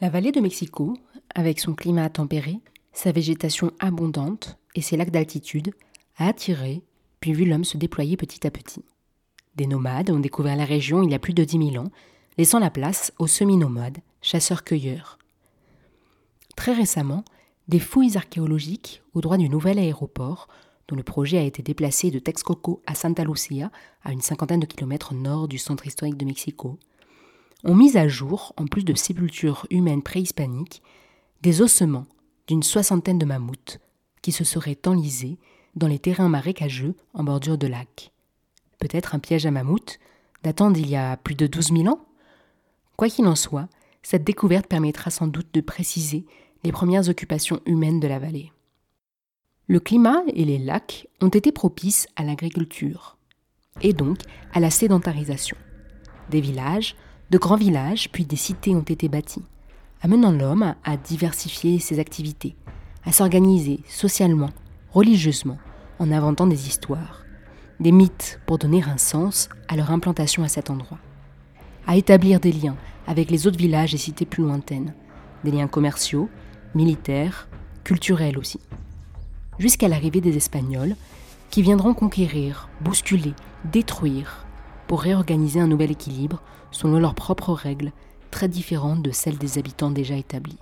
La vallée de Mexico, avec son climat tempéré, sa végétation abondante et ses lacs d'altitude, a attiré, puis vu l'homme se déployer petit à petit. Des nomades ont découvert la région il y a plus de 10 000 ans, laissant la place aux semi-nomades, chasseurs-cueilleurs. Très récemment, des fouilles archéologiques au droit du nouvel aéroport, dont le projet a été déplacé de Texcoco à Santa Lucia, à une cinquantaine de kilomètres nord du centre historique de Mexico, ont mis à jour, en plus de sépultures humaines préhispaniques, des ossements d'une soixantaine de mammouths qui se seraient enlisés dans les terrains marécageux en bordure de lac. Peut-être un piège à mammouths datant d'il y a plus de 12 000 ans? Quoi qu'il en soit, cette découverte permettra sans doute de préciser les premières occupations humaines de la vallée. Le climat et les lacs ont été propices à l'agriculture, et donc à la sédentarisation. Des villages, de grands villages, puis des cités ont été bâtis, amenant l'homme à diversifier ses activités, à s'organiser socialement, religieusement, en inventant des histoires, des mythes pour donner un sens à leur implantation à cet endroit, à établir des liens avec les autres villages et cités plus lointaines, des liens commerciaux, militaires, culturels aussi, jusqu'à l'arrivée des Espagnols, qui viendront conquérir, bousculer, détruire, pour réorganiser un nouvel équilibre selon leurs propres règles, très différentes de celles des habitants déjà établis.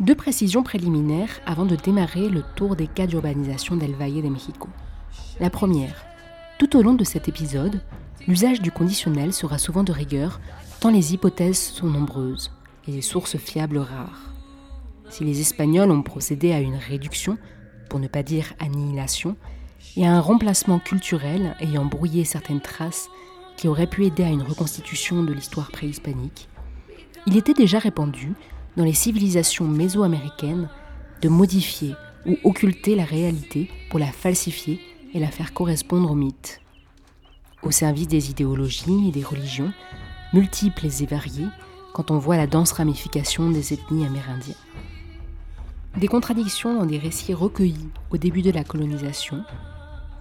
Deux précisions préliminaires avant de démarrer le tour des cas d'urbanisation d'El Valle de Mexico. La première, tout au long de cet épisode, l'usage du conditionnel sera souvent de rigueur, tant les hypothèses sont nombreuses et les sources fiables rares. Si les Espagnols ont procédé à une réduction, pour ne pas dire annihilation, et à un remplacement culturel ayant brouillé certaines traces qui auraient pu aider à une reconstitution de l'histoire préhispanique, il était déjà répandu dans les civilisations mésoaméricaines de modifier ou occulter la réalité pour la falsifier et la faire correspondre au mythe. Au service des idéologies et des religions, multiples et variées, quand on voit la dense ramification des ethnies amérindiennes. Des contradictions dans des récits recueillis au début de la colonisation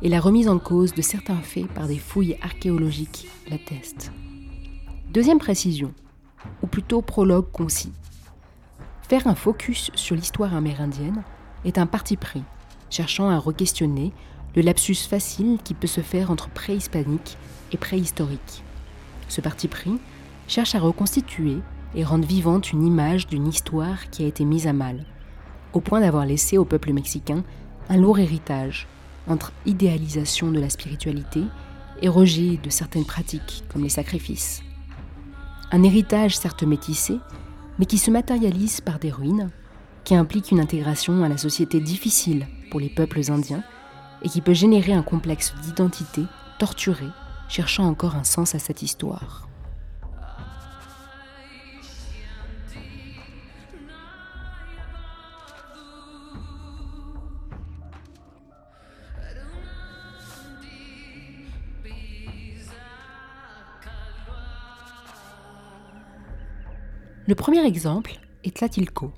et la remise en cause de certains faits par des fouilles archéologiques l'attestent. Deuxième précision, ou plutôt prologue concis. Faire un focus sur l'histoire amérindienne est un parti pris, cherchant à re-questionner le lapsus facile qui peut se faire entre préhispanique et préhistorique. Ce parti pris cherche à reconstituer et rendre vivante une image d'une histoire qui a été mise à mal, au point d'avoir laissé au peuple mexicain un lourd héritage entre idéalisation de la spiritualité et rejet de certaines pratiques comme les sacrifices. Un héritage certes métissé, mais qui se matérialise par des ruines, qui implique une intégration à la société difficile pour les peuples indiens et qui peut générer un complexe d'identité torturé, cherchant encore un sens à cette histoire. Le premier exemple est Tlatilco.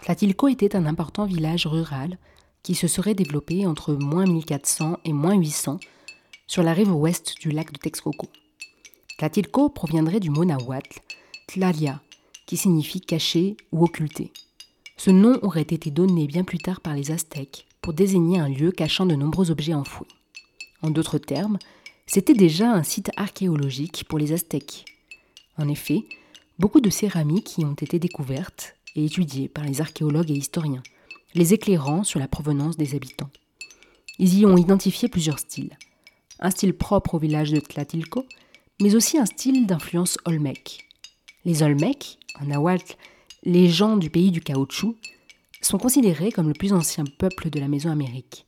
Tlatilco était un important village rural qui se serait développé entre moins 1400 et moins 800 sur la rive ouest du lac de Texcoco. Tlatilco proviendrait du mot nahuatl, Tlalia, qui signifie caché ou occulté. Ce nom aurait été donné bien plus tard par les Aztèques pour désigner un lieu cachant de nombreux objets enfouis. En d'autres termes, c'était déjà un site archéologique pour les Aztèques. En effet, beaucoup de céramiques y ont été découvertes et étudiées par les archéologues et historiens les éclairant sur la provenance des habitants. Ils y ont identifié plusieurs styles. Un style propre au village de Tlatilco, mais aussi un style d'influence olmec. Les olmecs, en nahuatl, les gens du pays du caoutchouc, sont considérés comme le plus ancien peuple de la Mésoamérique.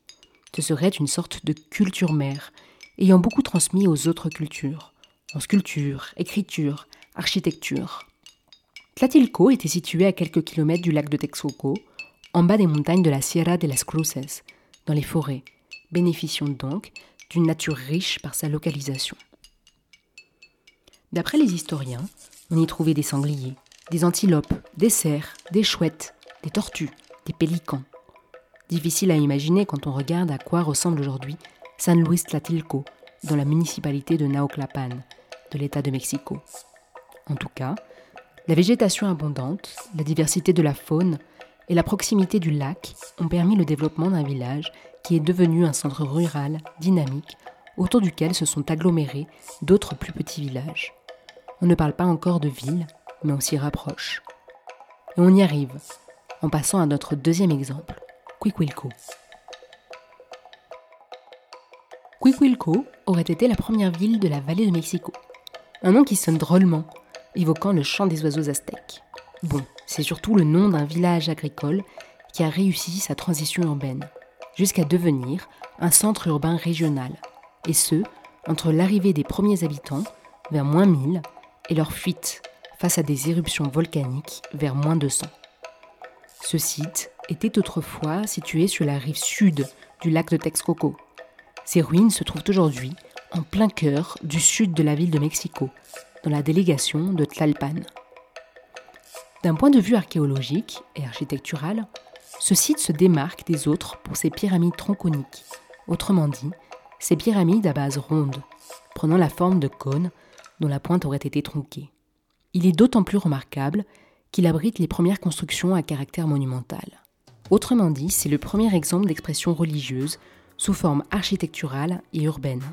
Ce serait une sorte de culture mère, ayant beaucoup transmis aux autres cultures, en sculpture, écriture, architecture. Tlatilco était situé à quelques kilomètres du lac de Texcoco, en bas des montagnes de la Sierra de las Cruces, dans les forêts, bénéficiant donc d'une nature riche par sa localisation. D'après les historiens, On y trouvait des sangliers, des antilopes, des cerfs, des chouettes, des tortues, des pélicans. Difficile à imaginer quand on regarde à quoi ressemble aujourd'hui San Luis Tlatilco, dans la municipalité de Nauclapan, de l'État de Mexico. En tout cas, la végétation abondante, la diversité de la faune et la proximité du lac ont permis le développement d'un village qui est devenu un centre rural dynamique autour duquel se sont agglomérés d'autres plus petits villages. On ne parle pas encore de ville, mais on s'y rapproche. Et on y arrive, en passant à notre deuxième exemple, Quiquilco. Quiquilco aurait été la première ville de la vallée de Mexico. Un nom qui sonne drôlement, évoquant le chant des oiseaux aztèques. Bon, c'est surtout le nom d'un village agricole qui a réussi sa transition urbaine, jusqu'à devenir un centre urbain régional, et ce, entre l'arrivée des premiers habitants, vers moins 1000, et leur fuite face à des éruptions volcaniques vers moins 200. Ce site était autrefois situé sur la rive sud du lac de Texcoco. Ces ruines se trouvent aujourd'hui en plein cœur du sud de la ville de Mexico, dans la délégation de Tlalpan. D'un point de vue archéologique et architectural, ce site se démarque des autres pour ses pyramides tronconiques, autrement dit, ces pyramides à base ronde, prenant la forme de cônes dont la pointe aurait été tronquée. Il est d'autant plus remarquable qu'il abrite les premières constructions à caractère monumental. Autrement dit, c'est le premier exemple d'expression religieuse sous forme architecturale et urbaine.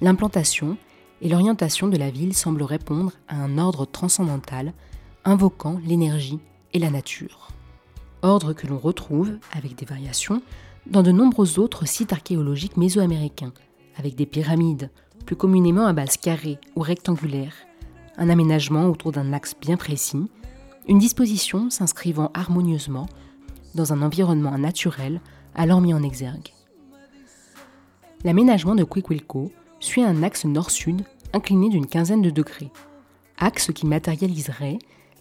L'implantation et l'orientation de la ville semblent répondre à un ordre transcendantal invoquant l'énergie et la nature. Ordre que l'on retrouve, avec des variations, dans de nombreux autres sites archéologiques mésoaméricains, avec des pyramides, plus communément à base carrée ou rectangulaire, un aménagement autour d'un axe bien précis, une disposition s'inscrivant harmonieusement dans un environnement naturel alors mis en exergue. L'aménagement de Quiquilco suit un axe nord-sud incliné d'une quinzaine de degrés, axe qui matérialiserait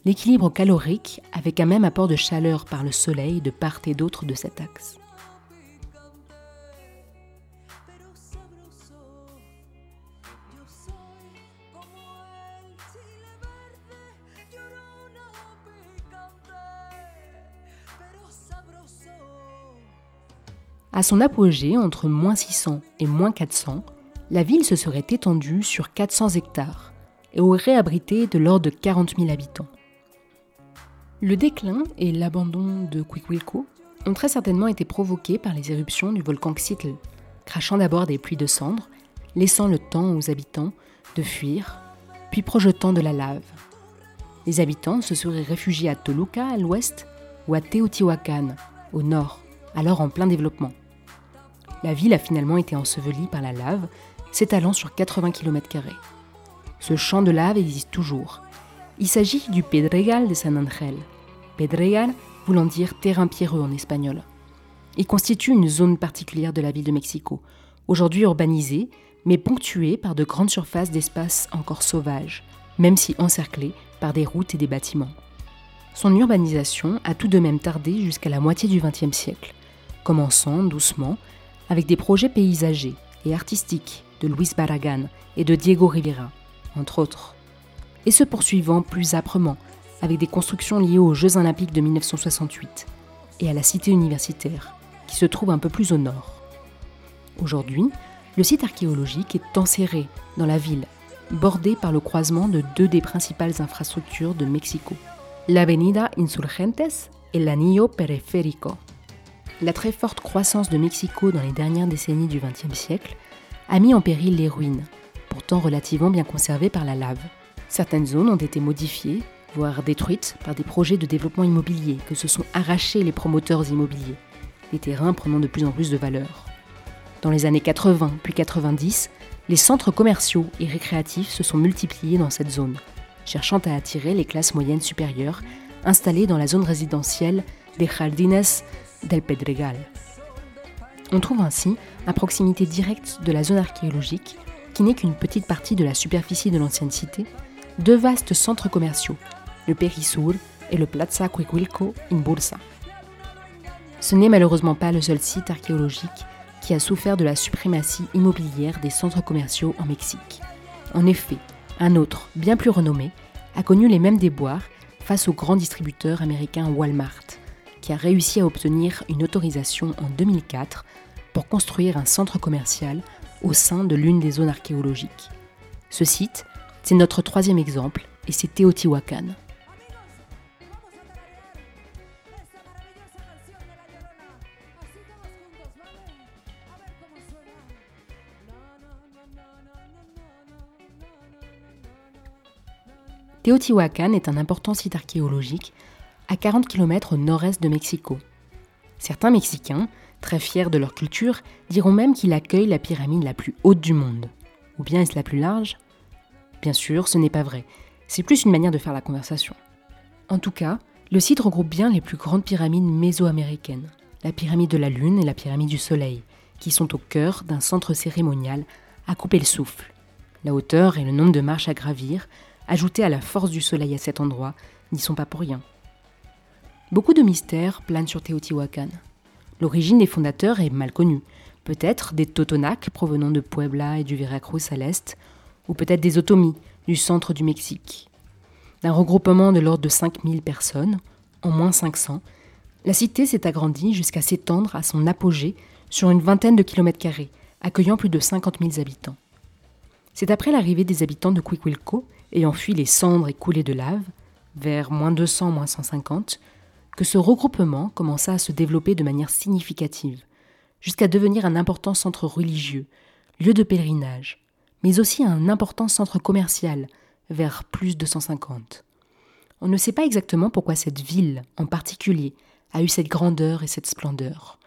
l'équilibre calorique avec un même apport de chaleur par le soleil de part et d'autre de cet axe. À son apogée, entre moins 600 et moins 400, la ville se serait étendue sur 400 hectares et aurait abrité de l'ordre de 40 000 habitants. Le déclin et l'abandon de Quiquilco ont très certainement été provoqués par les éruptions du volcan Xitl, crachant d'abord des pluies de cendres, laissant le temps aux habitants de fuir, puis projetant de la lave. Les habitants se seraient réfugiés à Toluca à l'ouest ou à Teotihuacan au nord, alors en plein développement. La ville a finalement été ensevelie par la lave, s'étalant sur 80 km. Ce champ de lave existe toujours, il s'agit du Pedregal de San Angel. Pedregal voulant dire terrain pierreux en espagnol. Il constitue une zone particulière de la ville de Mexico, aujourd'hui urbanisée, mais ponctuée par de grandes surfaces d'espaces encore sauvages, même si encerclées par des routes et des bâtiments. Son urbanisation a tout de même tardé jusqu'à la moitié du XXe siècle, commençant doucement avec des projets paysagers et artistiques de Luis Barragan et de Diego Rivera, entre autres et se poursuivant plus âprement avec des constructions liées aux Jeux olympiques de 1968 et à la cité universitaire, qui se trouve un peu plus au nord. Aujourd'hui, le site archéologique est enserré dans la ville, bordé par le croisement de deux des principales infrastructures de Mexico, l'Avenida Insurgentes et l'Anillo Periférico. La très forte croissance de Mexico dans les dernières décennies du XXe siècle a mis en péril les ruines, pourtant relativement bien conservées par la lave. Certaines zones ont été modifiées, voire détruites par des projets de développement immobilier que se sont arrachés les promoteurs immobiliers, les terrains prenant de plus en plus de valeur. Dans les années 80 puis 90, les centres commerciaux et récréatifs se sont multipliés dans cette zone, cherchant à attirer les classes moyennes supérieures installées dans la zone résidentielle des Jardines del Pedregal. On trouve ainsi, à proximité directe de la zone archéologique, qui n'est qu'une petite partie de la superficie de l'ancienne cité, deux vastes centres commerciaux, le Perisur et le Plaza Quiquilco in Bursa. Ce n'est malheureusement pas le seul site archéologique qui a souffert de la suprématie immobilière des centres commerciaux en Mexique. En effet, un autre, bien plus renommé, a connu les mêmes déboires face au grand distributeur américain Walmart, qui a réussi à obtenir une autorisation en 2004 pour construire un centre commercial au sein de l'une des zones archéologiques. Ce site, c'est notre troisième exemple, et c'est Teotihuacan. Teotihuacan est un important site archéologique à 40 km au nord-est de Mexico. Certains Mexicains, très fiers de leur culture, diront même qu'il accueille la pyramide la plus haute du monde. Ou bien est-ce la plus large? Bien sûr, ce n'est pas vrai. C'est plus une manière de faire la conversation. En tout cas, le site regroupe bien les plus grandes pyramides mésoaméricaines, la pyramide de la Lune et la pyramide du Soleil, qui sont au cœur d'un centre cérémonial à couper le souffle. La hauteur et le nombre de marches à gravir ajoutés à la force du soleil à cet endroit, n'y sont pas pour rien. Beaucoup de mystères planent sur Teotihuacan. L'origine des fondateurs est mal connue. Peut-être des Totonacs provenant de Puebla et du Veracruz à l'est, ou peut-être des Otomis du centre du Mexique. D'un regroupement de l'ordre de 5000 personnes, en moins 500, la cité s'est agrandie jusqu'à s'étendre à son apogée sur une vingtaine de kilomètres carrés, accueillant plus de 50 000 habitants. C'est après l'arrivée des habitants de Quiquilco ayant fui les cendres et coulées de lave, vers moins 200, moins 150, que ce regroupement commença à se développer de manière significative, jusqu'à devenir un important centre religieux, lieu de pèlerinage, mais aussi un important centre commercial, vers plus de 150. On ne sait pas exactement pourquoi cette ville, en particulier, a eu cette grandeur et cette splendeur.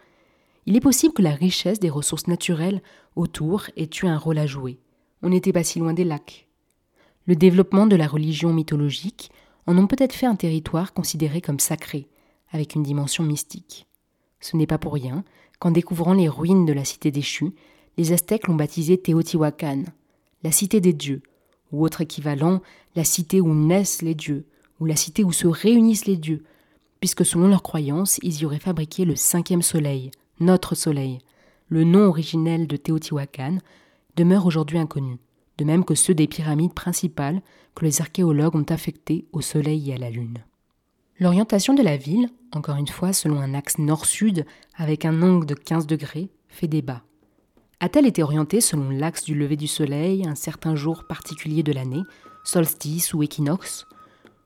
Il est possible que la richesse des ressources naturelles autour ait eu un rôle à jouer. On n'était pas si loin des lacs, le développement de la religion mythologique en ont peut-être fait un territoire considéré comme sacré, avec une dimension mystique. Ce n'est pas pour rien qu'en découvrant les ruines de la cité déchue, les Aztèques l'ont baptisé Teotihuacan, la cité des dieux, ou autre équivalent, la cité où naissent les dieux, ou la cité où se réunissent les dieux, puisque selon leurs croyances, ils y auraient fabriqué le cinquième soleil, notre soleil. Le nom originel de Teotihuacan demeure aujourd'hui inconnu de même que ceux des pyramides principales que les archéologues ont affectés au Soleil et à la Lune. L'orientation de la ville, encore une fois selon un axe nord-sud avec un angle de 15 degrés, fait débat. A-t-elle été orientée selon l'axe du lever du Soleil un certain jour particulier de l'année, solstice ou équinoxe?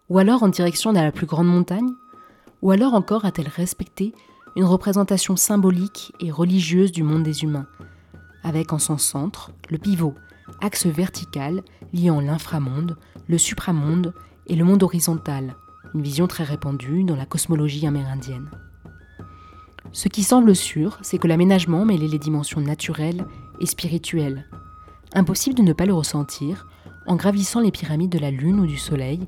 Ou alors en direction de la plus grande montagne? Ou alors encore a-t-elle respecté une représentation symbolique et religieuse du monde des humains, avec en son centre le pivot, axe vertical liant l'inframonde, le supramonde et le monde horizontal, une vision très répandue dans la cosmologie amérindienne. Ce qui semble sûr, c'est que l'aménagement mêlait les dimensions naturelles et spirituelles. Impossible de ne pas le ressentir en gravissant les pyramides de la Lune ou du Soleil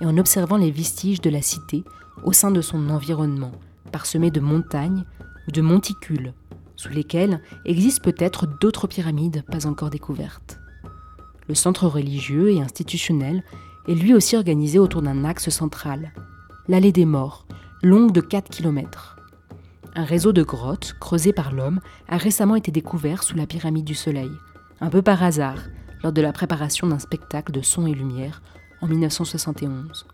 et en observant les vestiges de la cité au sein de son environnement, parsemé de montagnes ou de monticules, sous lesquels existent peut-être d'autres pyramides pas encore découvertes. Le centre religieux et institutionnel est lui aussi organisé autour d'un axe central, l'allée des morts, longue de 4 km. Un réseau de grottes creusées par l'homme a récemment été découvert sous la pyramide du Soleil, un peu par hasard, lors de la préparation d'un spectacle de son et lumière en 1971.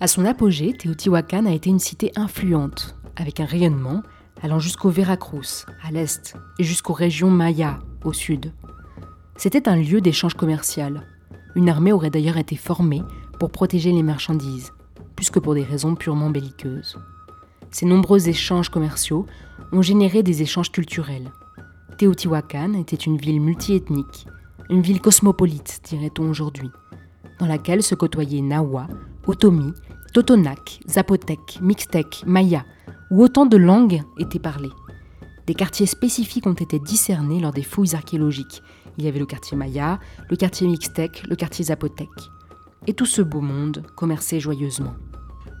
À son apogée, Teotihuacan a été une cité influente, avec un rayonnement allant jusqu'au Veracruz, à l'est, et jusqu'aux régions Maya, au sud. C'était un lieu d'échange commercial. Une armée aurait d'ailleurs été formée pour protéger les marchandises, que pour des raisons purement belliqueuses. Ces nombreux échanges commerciaux ont généré des échanges culturels. Teotihuacan était une ville multiethnique, une ville cosmopolite, dirait-on aujourd'hui, dans laquelle se côtoyaient Nawa, Otomi, Totonac, Zapotec, Mixtec, Maya, où autant de langues étaient parlées. Des quartiers spécifiques ont été discernés lors des fouilles archéologiques. Il y avait le quartier Maya, le quartier Mixtec, le quartier Zapotec. Et tout ce beau monde commerçait joyeusement.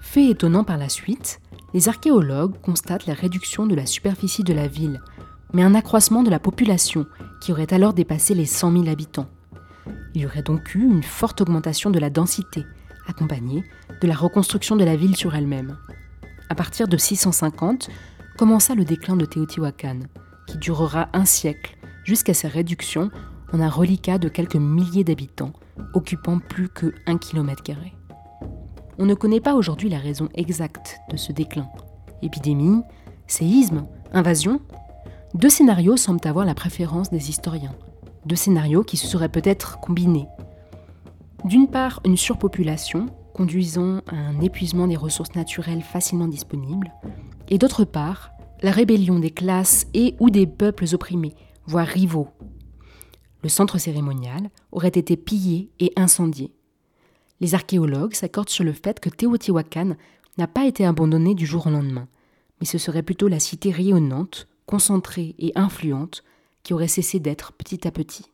Fait étonnant par la suite, les archéologues constatent la réduction de la superficie de la ville, mais un accroissement de la population qui aurait alors dépassé les 100 000 habitants. Il y aurait donc eu une forte augmentation de la densité, accompagnée de la reconstruction de la ville sur elle-même à partir de 650, commença le déclin de Teotihuacan, qui durera un siècle jusqu'à sa réduction en un reliquat de quelques milliers d'habitants, occupant plus que 1 km. On ne connaît pas aujourd'hui la raison exacte de ce déclin. Épidémie, séisme, invasion Deux scénarios semblent avoir la préférence des historiens. Deux scénarios qui se seraient peut-être combinés. D'une part, une surpopulation conduisant à un épuisement des ressources naturelles facilement disponibles, et d'autre part, la rébellion des classes et ou des peuples opprimés, voire rivaux. Le centre cérémonial aurait été pillé et incendié. Les archéologues s'accordent sur le fait que Teotihuacan n'a pas été abandonné du jour au lendemain, mais ce serait plutôt la cité rayonnante, concentrée et influente qui aurait cessé d'être petit à petit.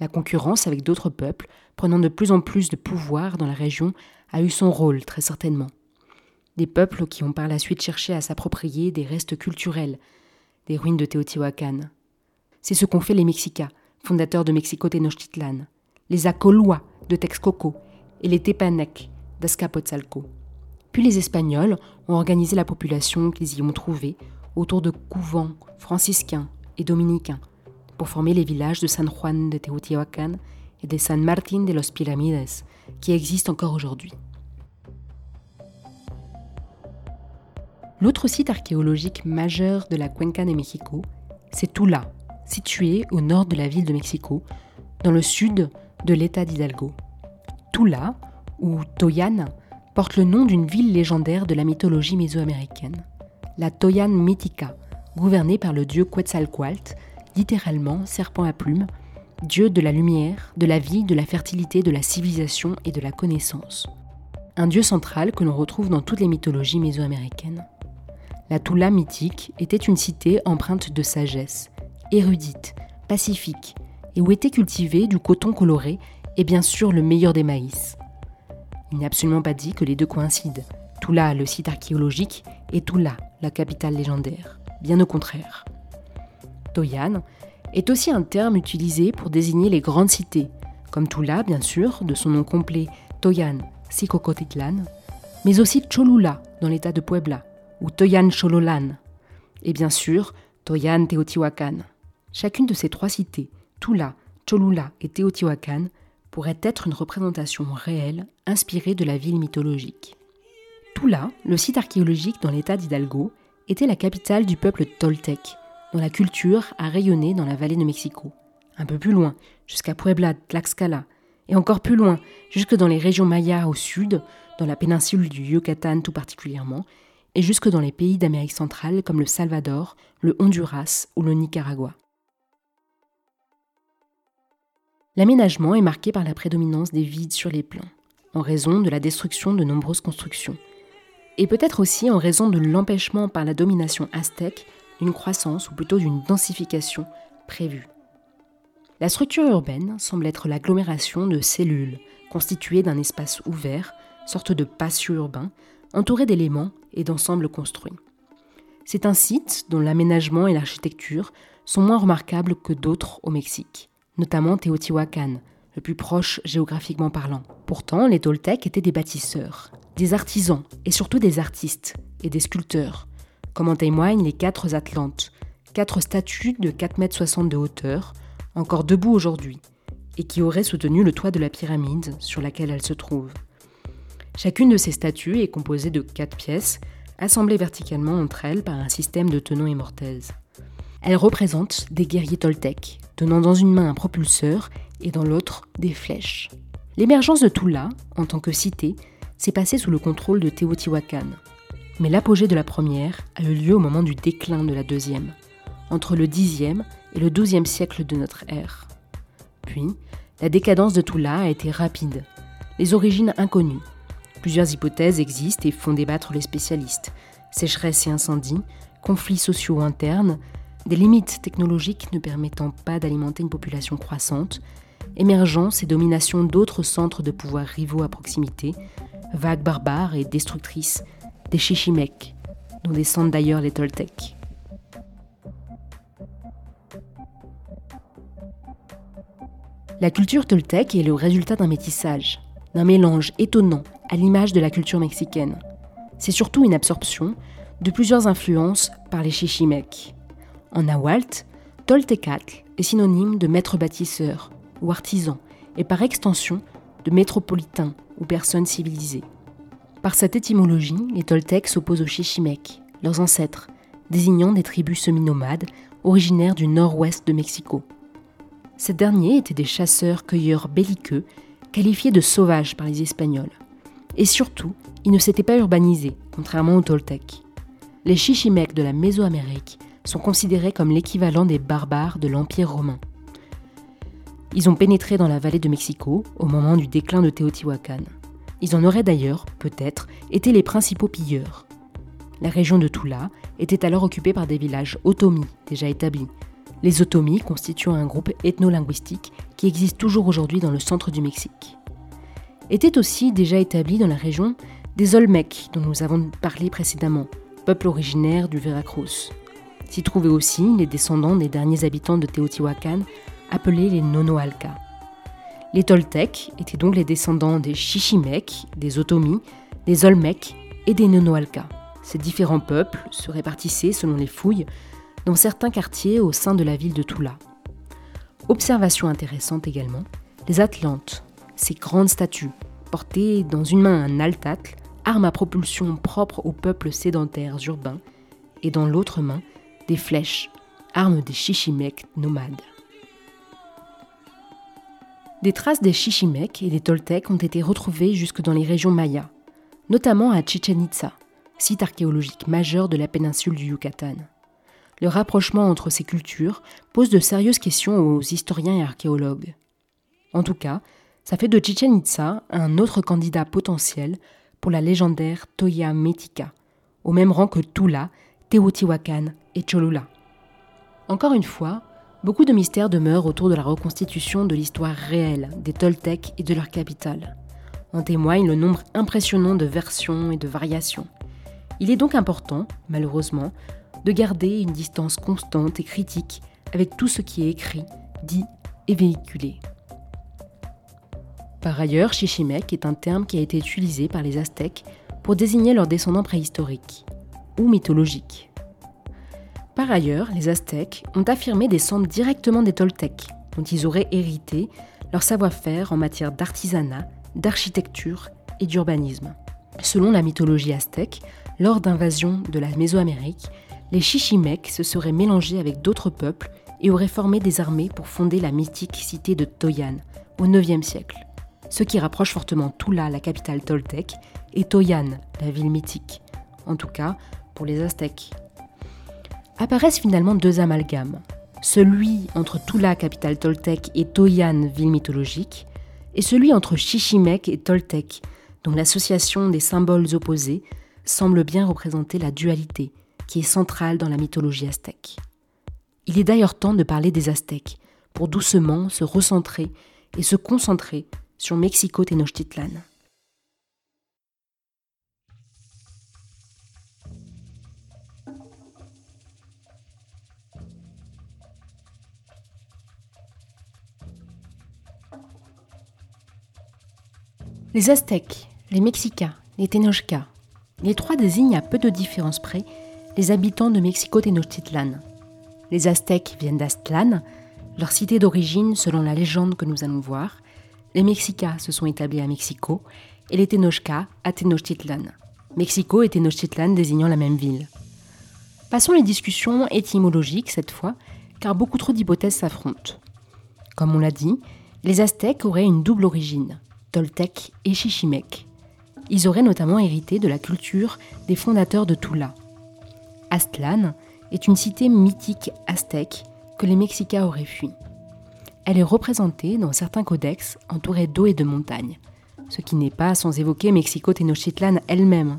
La concurrence avec d'autres peuples, prenant de plus en plus de pouvoir dans la région, a eu son rôle très certainement. Des peuples qui ont par la suite cherché à s'approprier des restes culturels des ruines de Teotihuacan. C'est ce qu'ont fait les Mexicas, fondateurs de Mexico Tenochtitlan, les Acolua de Texcoco et les Tepanec d'Azcapotzalco. Puis les Espagnols ont organisé la population qu'ils y ont trouvée autour de couvents franciscains et dominicains pour former les villages de San Juan de Teotihuacan et de San Martín de los Piramides, qui existent encore aujourd'hui. L'autre site archéologique majeur de la Cuenca de Mexico, c'est Tula, situé au nord de la ville de Mexico, dans le sud de l'État d'Hidalgo. Tula, ou Toyan, porte le nom d'une ville légendaire de la mythologie mésoaméricaine, la Toyan Mítica, gouvernée par le dieu Quetzalcoatl, littéralement serpent à plumes, dieu de la lumière, de la vie, de la fertilité, de la civilisation et de la connaissance. Un dieu central que l'on retrouve dans toutes les mythologies mésoaméricaines. La Tula mythique était une cité empreinte de sagesse, érudite, pacifique, et où était cultivé du coton coloré et bien sûr le meilleur des maïs. Il n'est absolument pas dit que les deux coïncident. Tula, le site archéologique, et Tula, la capitale légendaire. Bien au contraire. Toyan est aussi un terme utilisé pour désigner les grandes cités, comme Tula, bien sûr, de son nom complet Toyan Sicocotitlan, mais aussi Cholula, dans l'état de Puebla, ou Toyan Chololan, et bien sûr Toyan Teotihuacan. Chacune de ces trois cités, Tula, Cholula et Teotihuacan, pourrait être une représentation réelle inspirée de la ville mythologique. Tula, le site archéologique dans l'état d'Hidalgo, était la capitale du peuple toltèque, dont la culture a rayonné dans la vallée de Mexico. Un peu plus loin, jusqu'à Puebla, Tlaxcala, et encore plus loin, jusque dans les régions mayas au sud, dans la péninsule du Yucatan tout particulièrement, et jusque dans les pays d'Amérique centrale comme le Salvador, le Honduras ou le Nicaragua. L'aménagement est marqué par la prédominance des vides sur les plans, en raison de la destruction de nombreuses constructions, et peut-être aussi en raison de l'empêchement par la domination aztèque d'une croissance ou plutôt d'une densification prévue. La structure urbaine semble être l'agglomération de cellules constituées d'un espace ouvert, sorte de patio urbain, entouré d'éléments et d'ensembles construits. C'est un site dont l'aménagement et l'architecture sont moins remarquables que d'autres au Mexique, notamment Teotihuacan, le plus proche géographiquement parlant. Pourtant, les Toltecs étaient des bâtisseurs, des artisans et surtout des artistes et des sculpteurs, comme en témoignent les quatre Atlantes, quatre statues de 4,60 m de hauteur, encore debout aujourd'hui, et qui auraient soutenu le toit de la pyramide sur laquelle elles se trouvent. Chacune de ces statues est composée de quatre pièces, assemblées verticalement entre elles par un système de tenons et mortaises. Elles représentent des guerriers toltèques, tenant dans une main un propulseur et dans l'autre des flèches. L'émergence de Tula, en tant que cité, s'est passée sous le contrôle de Teotihuacan, mais l'apogée de la première a eu lieu au moment du déclin de la deuxième, entre le Xe et le XIIe siècle de notre ère. Puis, la décadence de Tula a été rapide, les origines inconnues. Plusieurs hypothèses existent et font débattre les spécialistes. Sécheresse et incendie, conflits sociaux internes, des limites technologiques ne permettant pas d'alimenter une population croissante, émergence et domination d'autres centres de pouvoir rivaux à proximité, vagues barbares et destructrices des Chichimecs, dont descendent d'ailleurs les Toltecs. La culture toltèque est le résultat d'un métissage, d'un mélange étonnant à l'image de la culture mexicaine. C'est surtout une absorption de plusieurs influences par les Chichimecs. En Nahuatl, Toltecatl est synonyme de maître bâtisseur ou artisan et par extension de métropolitain ou personne civilisée. Par cette étymologie, les Toltecs s'opposent aux Chichimecs, leurs ancêtres, désignant des tribus semi-nomades originaires du nord-ouest de Mexico. Ces derniers étaient des chasseurs-cueilleurs belliqueux, qualifiés de sauvages par les Espagnols. Et surtout, ils ne s'étaient pas urbanisés, contrairement aux Toltecs. Les Chichimecs de la Mésoamérique sont considérés comme l'équivalent des barbares de l'Empire romain. Ils ont pénétré dans la vallée de Mexico au moment du déclin de Teotihuacan. Ils en auraient d'ailleurs, peut-être, été les principaux pilleurs. La région de Tula était alors occupée par des villages otomis déjà établis. Les otomis constituant un groupe ethno-linguistique qui existe toujours aujourd'hui dans le centre du Mexique. Étaient aussi déjà établis dans la région des Olmecs dont nous avons parlé précédemment, peuple originaire du Veracruz. S'y trouvaient aussi les descendants des derniers habitants de Teotihuacan appelés les Nonoalca. Les Toltecs étaient donc les descendants des Chichimecs, des Otomis, des Olmecs et des Nonoalca. Ces différents peuples se répartissaient, selon les fouilles, dans certains quartiers au sein de la ville de Tula. Observation intéressante également, les Atlantes, ces grandes statues, portées dans une main un altacle, arme à propulsion propre aux peuples sédentaires urbains, et dans l'autre main des flèches, armes des Chichimecs nomades. Des traces des Chichimecs et des Toltecs ont été retrouvées jusque dans les régions mayas, notamment à Chichen Itza, site archéologique majeur de la péninsule du Yucatan. Le rapprochement entre ces cultures pose de sérieuses questions aux historiens et archéologues. En tout cas, ça fait de Chichen Itza un autre candidat potentiel pour la légendaire Toya Metica, au même rang que Tula, Teotihuacan et Cholula. Encore une fois, beaucoup de mystères demeurent autour de la reconstitution de l'histoire réelle des Toltecs et de leur capitale. En témoigne le nombre impressionnant de versions et de variations. Il est donc important, malheureusement, de garder une distance constante et critique avec tout ce qui est écrit, dit et véhiculé. Par ailleurs, Chichimec est un terme qui a été utilisé par les Aztèques pour désigner leurs descendants préhistoriques ou mythologiques. Par ailleurs, les Aztèques ont affirmé descendre directement des Toltecs, dont ils auraient hérité leur savoir-faire en matière d'artisanat, d'architecture et d'urbanisme. Selon la mythologie aztèque, lors d'invasion de la Mésoamérique, les Chichimecs se seraient mélangés avec d'autres peuples et auraient formé des armées pour fonder la mythique cité de Toyan au IXe siècle. Ce qui rapproche fortement Tula, la capitale toltèque, et Toyan, la ville mythique. En tout cas, pour les Aztèques. Apparaissent finalement deux amalgames. Celui entre Tula, capitale toltèque, et Toyan, ville mythologique, et celui entre Chichimec et Toltec, dont l'association des symboles opposés semble bien représenter la dualité qui est centrale dans la mythologie aztèque. Il est d'ailleurs temps de parler des Aztèques, pour doucement se recentrer et se concentrer sur Mexico Les Aztèques, les Mexicains, les Tenochcas, les trois désignent à peu de différence près les habitants de Mexico Tenochtitlan. Les Aztèques viennent d'Aztlan, leur cité d'origine selon la légende que nous allons voir. Les Mexicas se sont établis à Mexico et les Tenochcas à Tenochtitlan. Mexico et Tenochtitlan désignant la même ville. Passons les discussions étymologiques cette fois, car beaucoup trop d'hypothèses s'affrontent. Comme on l'a dit, les Aztèques auraient une double origine. Toltec et Chichimec. Ils auraient notamment hérité de la culture des fondateurs de Tula. Aztlan est une cité mythique aztèque que les Mexicas auraient fui. Elle est représentée dans certains codex entourée d'eau et de montagnes, ce qui n'est pas sans évoquer Mexico-Tenochtitlan elle-même.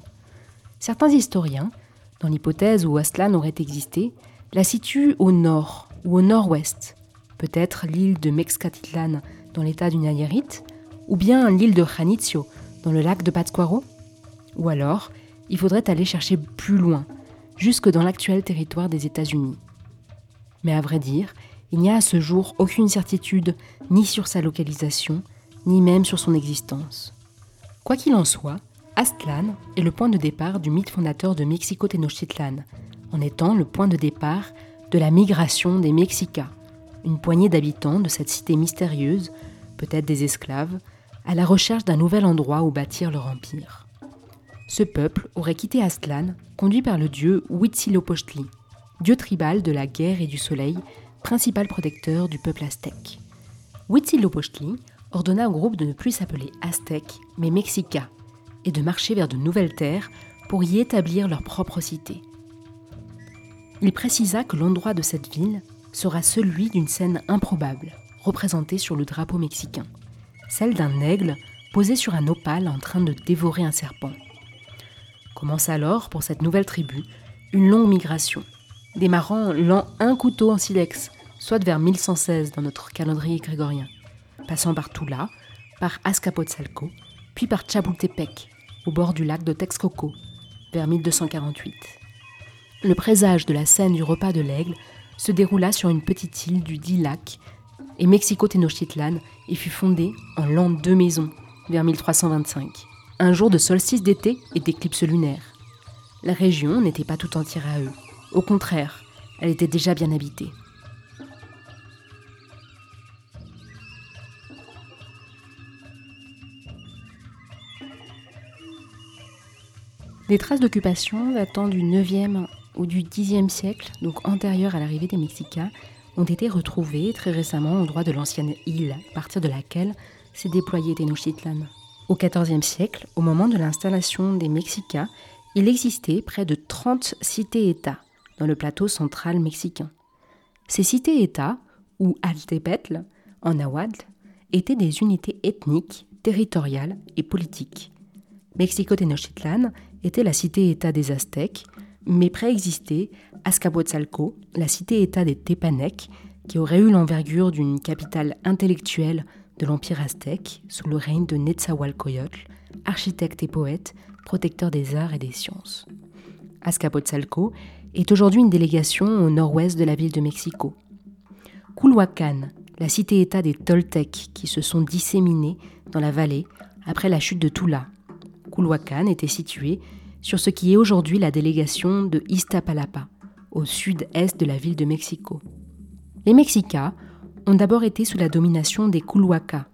Certains historiens, dans l'hypothèse où Aztlan aurait existé, la situent au nord ou au nord-ouest, peut-être l'île de Mexcatitlan dans l'état du Nayarit, ou bien l'île de Janitzio, dans le lac de Pátzcuaro Ou alors, il faudrait aller chercher plus loin, jusque dans l'actuel territoire des États-Unis. Mais à vrai dire, il n'y a à ce jour aucune certitude ni sur sa localisation, ni même sur son existence. Quoi qu'il en soit, Aztlan est le point de départ du mythe fondateur de Mexico Tenochtitlan, en étant le point de départ de la migration des Mexicas, une poignée d'habitants de cette cité mystérieuse, peut-être des esclaves, à la recherche d'un nouvel endroit où bâtir leur empire. Ce peuple aurait quitté Aztlan, conduit par le dieu Huitzilopochtli, dieu tribal de la guerre et du soleil, principal protecteur du peuple aztèque. Huitzilopochtli ordonna au groupe de ne plus s'appeler Aztèques, mais Mexica, et de marcher vers de nouvelles terres pour y établir leur propre cité. Il précisa que l'endroit de cette ville sera celui d'une scène improbable, représentée sur le drapeau mexicain, celle d'un aigle posé sur un opale en train de dévorer un serpent. Commence alors, pour cette nouvelle tribu, une longue migration, démarrant l'an un couteau en silex, soit vers 1116 dans notre calendrier grégorien, passant par Tula, par Azcapotzalco, puis par Chapultepec, au bord du lac de Texcoco, vers 1248. Le présage de la scène du repas de l'aigle se déroula sur une petite île du dit lac, et Mexico Tenochtitlan y fut fondé en l'an de maisons, vers 1325, un jour de solstice d'été et d'éclipse lunaire. La région n'était pas tout entière à eux. Au contraire, elle était déjà bien habitée. Des traces d'occupation datant du 9e ou du Xe siècle, donc antérieures à l'arrivée des Mexicains, ont été retrouvées très récemment au droit de l'ancienne île, à partir de laquelle s'est déployé Tenochtitlan. Au XIVe siècle, au moment de l'installation des Mexicains, il existait près de 30 cités-États dans le plateau central mexicain. Ces cités-États, ou Altepetl en nahuatl, étaient des unités ethniques, territoriales et politiques. Mexico-Tenochtitlan était la cité-État des Aztèques, mais préexistait Azcapotzalco, la cité-État des Tepanèques, qui aurait eu l'envergure d'une capitale intellectuelle de l'Empire aztèque sous le règne de Netzahualcoyotl, architecte et poète, protecteur des arts et des sciences. Azcapotzalco est aujourd'hui une délégation au nord-ouest de la ville de Mexico. Culhuacan, la cité-État des Toltecs qui se sont disséminés dans la vallée après la chute de Tula. Culhuacan était situé sur ce qui est aujourd'hui la délégation de Iztapalapa, au sud-est de la ville de Mexico. Les Mexicas ont d'abord été sous la domination des Culhuacas.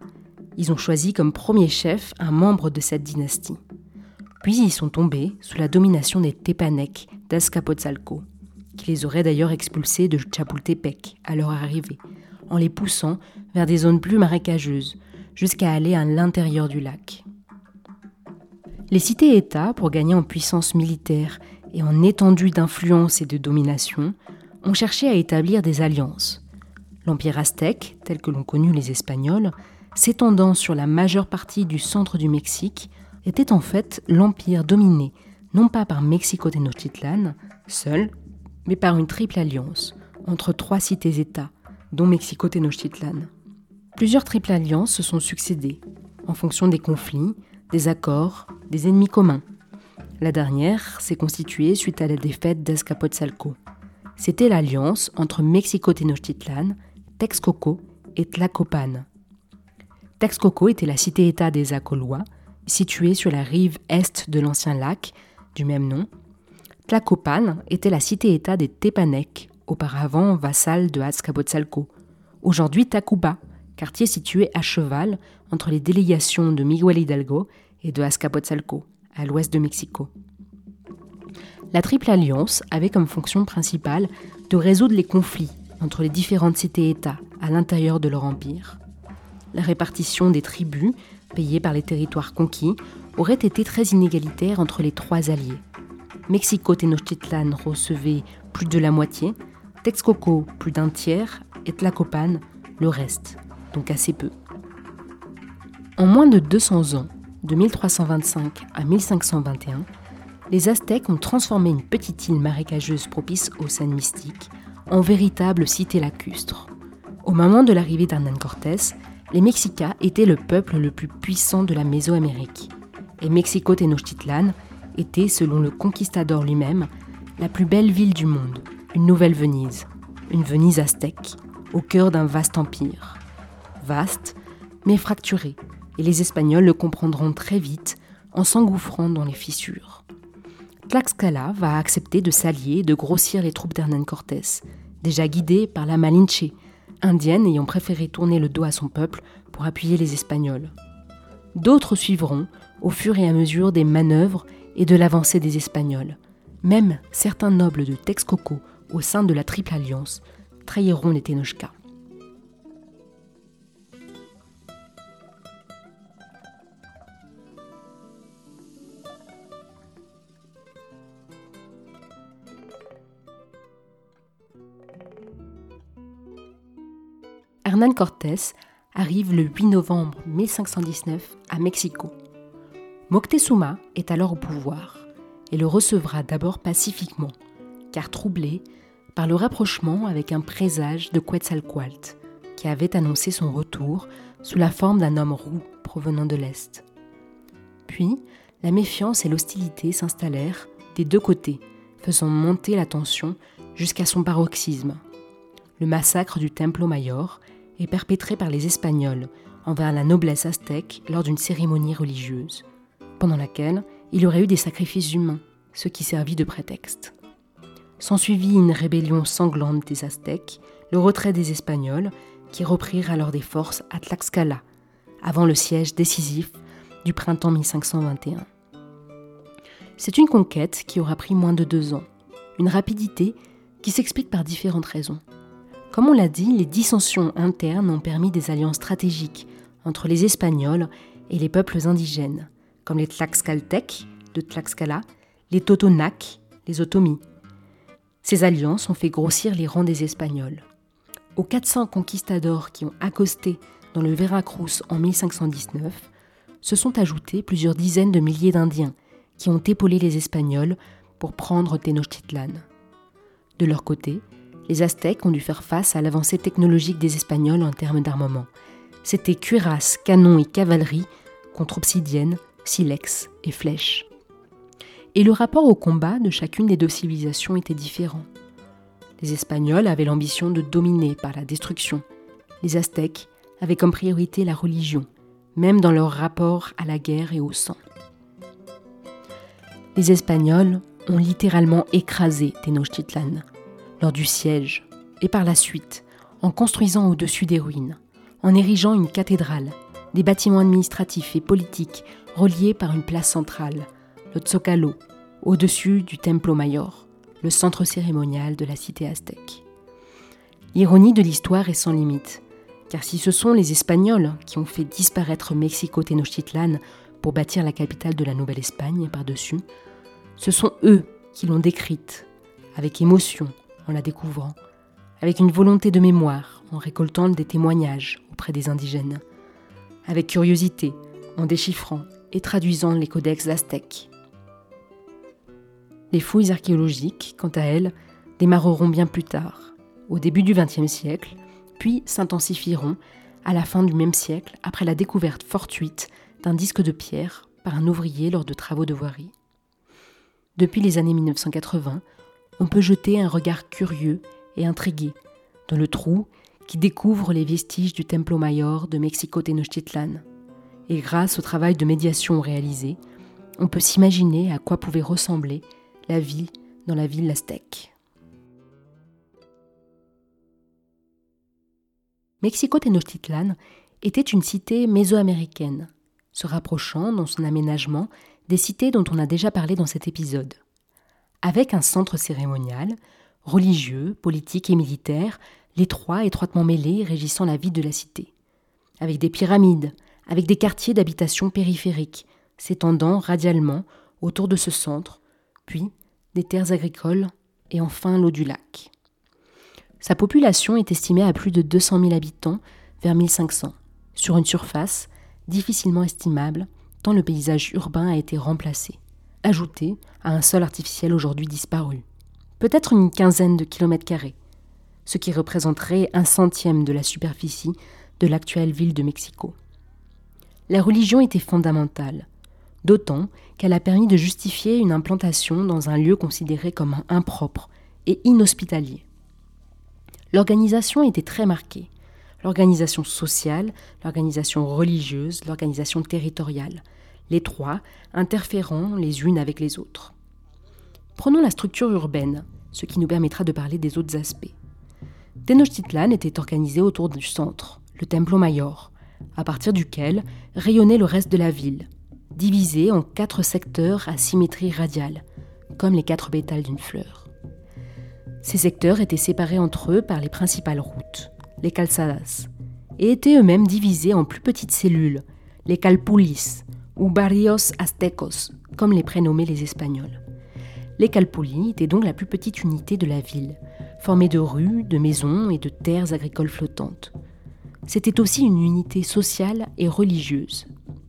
Ils ont choisi comme premier chef un membre de cette dynastie. Puis ils sont tombés sous la domination des Tepanèques d'Azcapotzalco, qui les auraient d'ailleurs expulsés de Chapultepec à leur arrivée, en les poussant vers des zones plus marécageuses, jusqu'à aller à l'intérieur du lac. Les cités-États, pour gagner en puissance militaire et en étendue d'influence et de domination, ont cherché à établir des alliances. L'Empire aztèque, tel que l'ont connu les Espagnols, s'étendant sur la majeure partie du centre du Mexique, était en fait l'empire dominé non pas par Mexico-Tenochtitlan, seul, mais par une triple alliance entre trois cités-États, dont Mexico-Tenochtitlan. Plusieurs triples alliances se sont succédées, en fonction des conflits, des accords, des ennemis communs. La dernière s'est constituée suite à la défaite d'Azcapotzalco. C'était l'alliance entre Mexico-Tenochtitlan, Texcoco et Tlacopan. Texcoco était la cité-État des Acolois, située sur la rive est de l'ancien lac du même nom. Tlacopan était la cité-État des Tepanèques, auparavant vassal de Azcapotzalco. Aujourd'hui Tacuba, quartier situé à cheval entre les délégations de Miguel Hidalgo et de Azcapotzalco, à l'ouest de Mexico. La Triple Alliance avait comme fonction principale de résoudre les conflits entre les différentes cités-États à l'intérieur de leur empire. La répartition des tribus, payées par les territoires conquis, aurait été très inégalitaire entre les trois alliés. Mexico-Tenochtitlan recevait plus de la moitié, Texcoco plus d'un tiers et Tlacopan le reste, donc assez peu. En moins de 200 ans, de 1325 à 1521, les Aztèques ont transformé une petite île marécageuse propice aux scènes mystiques en véritable cité lacustre. Au moment de l'arrivée d'Hernán Cortés, les Mexicas étaient le peuple le plus puissant de la Mésoamérique. Et Mexico Tenochtitlan était, selon le conquistador lui-même, la plus belle ville du monde, une nouvelle Venise, une Venise aztèque, au cœur d'un vaste empire. Vaste, mais fracturé, et les Espagnols le comprendront très vite en s'engouffrant dans les fissures. Tlaxcala va accepter de s'allier et de grossir les troupes d'Hernán Cortés, déjà guidée par la Malinche, indienne ayant préféré tourner le dos à son peuple pour appuyer les Espagnols. D'autres suivront au fur et à mesure des manœuvres et de l'avancée des Espagnols. Même certains nobles de Texcoco au sein de la Triple Alliance trahiront les Tenochcas. Hernán Cortés arrive le 8 novembre 1519 à Mexico. Moctezuma est alors au pouvoir et le recevra d'abord pacifiquement, car troublé par le rapprochement avec un présage de Quetzalcoatl, qui avait annoncé son retour sous la forme d'un homme roux provenant de l'Est. Puis, la méfiance et l'hostilité s'installèrent des deux côtés, faisant monter la tension jusqu'à son paroxysme. Le massacre du Templo Mayor est perpétré par les Espagnols envers la noblesse aztèque lors d'une cérémonie religieuse, pendant laquelle il aurait eu des sacrifices humains, ce qui servit de prétexte. S'ensuivit une rébellion sanglante des Aztèques, le retrait des Espagnols, qui reprirent alors des forces à Tlaxcala, avant le siège décisif du printemps 1521. C'est une conquête qui aura pris moins de deux ans, une rapidité qui s'explique par différentes raisons. Comme on l'a dit, les dissensions internes ont permis des alliances stratégiques entre les Espagnols et les peuples indigènes, comme les Tlaxcaltèques de Tlaxcala, les Totonacs, les Otomis. Ces alliances ont fait grossir les rangs des Espagnols. Aux 400 conquistadors qui ont accosté dans le Veracruz en 1519, se sont ajoutés plusieurs dizaines de milliers d'Indiens qui ont épaulé les Espagnols pour prendre Tenochtitlan. De leur côté, les Aztèques ont dû faire face à l'avancée technologique des Espagnols en termes d'armement. C'était cuirasses, canons et cavalerie contre obsidienne, silex et flèches. Et le rapport au combat de chacune des deux civilisations était différent. Les Espagnols avaient l'ambition de dominer par la destruction. Les Aztèques avaient comme priorité la religion, même dans leur rapport à la guerre et au sang. Les Espagnols ont littéralement écrasé Tenochtitlan, lors du siège, et par la suite, en construisant au-dessus des ruines, en érigeant une cathédrale, des bâtiments administratifs et politiques reliés par une place centrale, le Tzocalo, au-dessus du Templo Mayor, le centre cérémonial de la cité aztèque. L'ironie de l'histoire est sans limite, car si ce sont les Espagnols qui ont fait disparaître Mexico Tenochtitlan pour bâtir la capitale de la Nouvelle-Espagne par-dessus, ce sont eux qui l'ont décrite, avec émotion, en la découvrant, avec une volonté de mémoire, en récoltant des témoignages auprès des indigènes, avec curiosité, en déchiffrant et traduisant les codex aztèques. Les fouilles archéologiques, quant à elles, démarreront bien plus tard, au début du XXe siècle, puis s'intensifieront à la fin du même siècle après la découverte fortuite d'un disque de pierre par un ouvrier lors de travaux de voirie. Depuis les années 1980, on peut jeter un regard curieux et intrigué dans le trou qui découvre les vestiges du Templo Mayor de Mexico Tenochtitlan. Et grâce au travail de médiation réalisé, on peut s'imaginer à quoi pouvait ressembler la vie dans la ville aztèque. Mexico Tenochtitlan était une cité mésoaméricaine, se rapprochant dans son aménagement des cités dont on a déjà parlé dans cet épisode avec un centre cérémonial, religieux, politique et militaire, les trois étroitement mêlés régissant la vie de la cité, avec des pyramides, avec des quartiers d'habitation périphériques s'étendant radialement autour de ce centre, puis des terres agricoles et enfin l'eau du lac. Sa population est estimée à plus de 200 000 habitants vers 1500, sur une surface difficilement estimable tant le paysage urbain a été remplacé ajouté à un sol artificiel aujourd'hui disparu. Peut-être une quinzaine de kilomètres carrés, ce qui représenterait un centième de la superficie de l'actuelle ville de Mexico. La religion était fondamentale, d'autant qu'elle a permis de justifier une implantation dans un lieu considéré comme impropre et inhospitalier. L'organisation était très marquée. L'organisation sociale, l'organisation religieuse, l'organisation territoriale, les trois interférant les unes avec les autres. Prenons la structure urbaine, ce qui nous permettra de parler des autres aspects. Tenochtitlan était organisé autour du centre, le Templo Mayor, à partir duquel rayonnait le reste de la ville, divisé en quatre secteurs à symétrie radiale, comme les quatre pétales d'une fleur. Ces secteurs étaient séparés entre eux par les principales routes, les calzadas, et étaient eux-mêmes divisés en plus petites cellules, les calpulis, ou barrios aztecos, comme les prénommaient les Espagnols. Les calpulis étaient donc la plus petite unité de la ville, formée de rues, de maisons et de terres agricoles flottantes. C'était aussi une unité sociale et religieuse.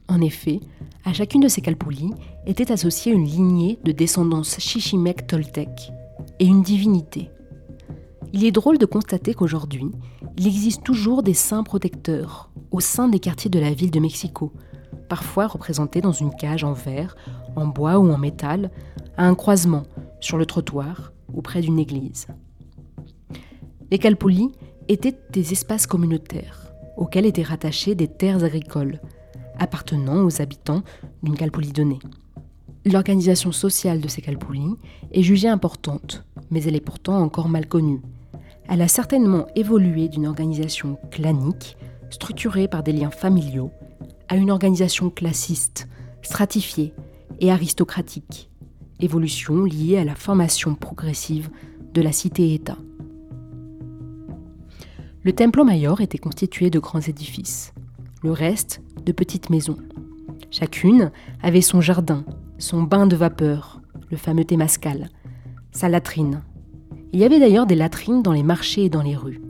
En effet, à chacune de ces calpulis était associée une lignée de descendance chichimèque toltèque et une divinité. Il est drôle de constater qu'aujourd'hui, il existe toujours des saints protecteurs au sein des quartiers de la ville de Mexico, parfois représentés dans une cage en verre, en bois ou en métal, à un croisement, sur le trottoir ou près d'une église. Les calpulis étaient des espaces communautaires auxquels étaient rattachées des terres agricoles, appartenant aux habitants d'une calpoulie donnée. L'organisation sociale de ces calpoulis est jugée importante, mais elle est pourtant encore mal connue. Elle a certainement évolué d'une organisation clanique, structurée par des liens familiaux, à une organisation classiste, stratifiée et aristocratique, évolution liée à la formation progressive de la cité-État. Le Templo Mayor était constitué de grands édifices, le reste de petites maisons. Chacune avait son jardin, son bain de vapeur, le fameux Temascal, sa latrine. Il y avait d'ailleurs des latrines dans les marchés et dans les rues.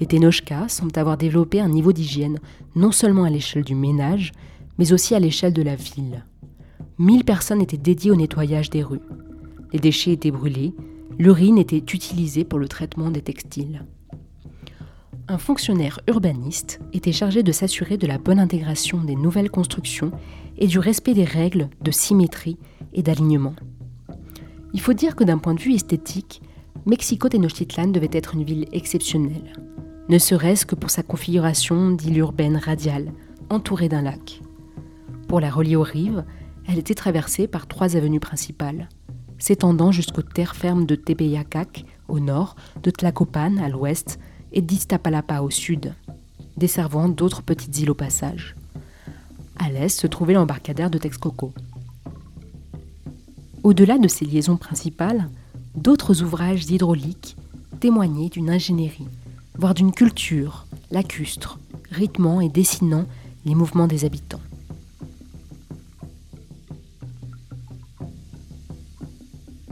Les Tenochkas semblent avoir développé un niveau d'hygiène non seulement à l'échelle du ménage, mais aussi à l'échelle de la ville. 1000 personnes étaient dédiées au nettoyage des rues. Les déchets étaient brûlés, l'urine était utilisée pour le traitement des textiles. Un fonctionnaire urbaniste était chargé de s'assurer de la bonne intégration des nouvelles constructions et du respect des règles de symétrie et d'alignement. Il faut dire que d'un point de vue esthétique, Mexico Tenochtitlan devait être une ville exceptionnelle ne serait-ce que pour sa configuration d'île urbaine radiale, entourée d'un lac. Pour la relier aux rives, elle était traversée par trois avenues principales, s'étendant jusqu'aux terres fermes de Tepeyacac au nord, de Tlacopan à l'ouest et d'Iztapalapa au sud, desservant d'autres petites îles au passage. À l'est se trouvait l'embarcadère de Texcoco. Au-delà de ces liaisons principales, d'autres ouvrages hydrauliques témoignaient d'une ingénierie voire d'une culture, lacustre, rythmant et dessinant les mouvements des habitants.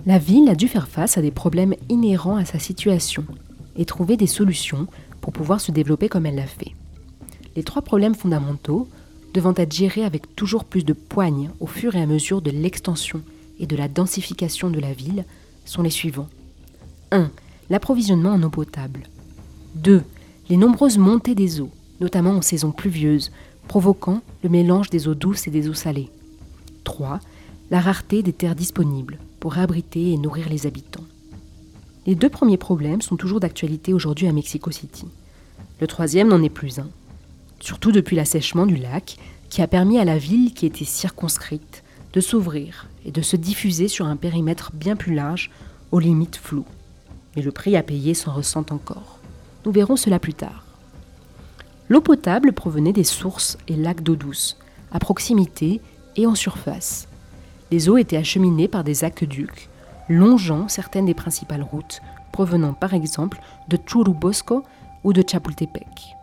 La ville a dû faire face à des problèmes inhérents à sa situation et trouver des solutions pour pouvoir se développer comme elle l'a fait. Les trois problèmes fondamentaux, devant être gérés avec toujours plus de poigne au fur et à mesure de l'extension et de la densification de la ville, sont les suivants. 1. L'approvisionnement en eau potable. 2. Les nombreuses montées des eaux, notamment en saison pluvieuse, provoquant le mélange des eaux douces et des eaux salées. 3. La rareté des terres disponibles pour abriter et nourrir les habitants. Les deux premiers problèmes sont toujours d'actualité aujourd'hui à Mexico City. Le troisième n'en est plus un, surtout depuis l'assèchement du lac qui a permis à la ville qui était circonscrite de s'ouvrir et de se diffuser sur un périmètre bien plus large aux limites floues. Mais le prix à payer s'en ressent encore. Nous verrons cela plus tard. L'eau potable provenait des sources et lacs d'eau douce, à proximité et en surface. Les eaux étaient acheminées par des aqueducs, longeant certaines des principales routes, provenant par exemple de Churubusco ou de Chapultepec.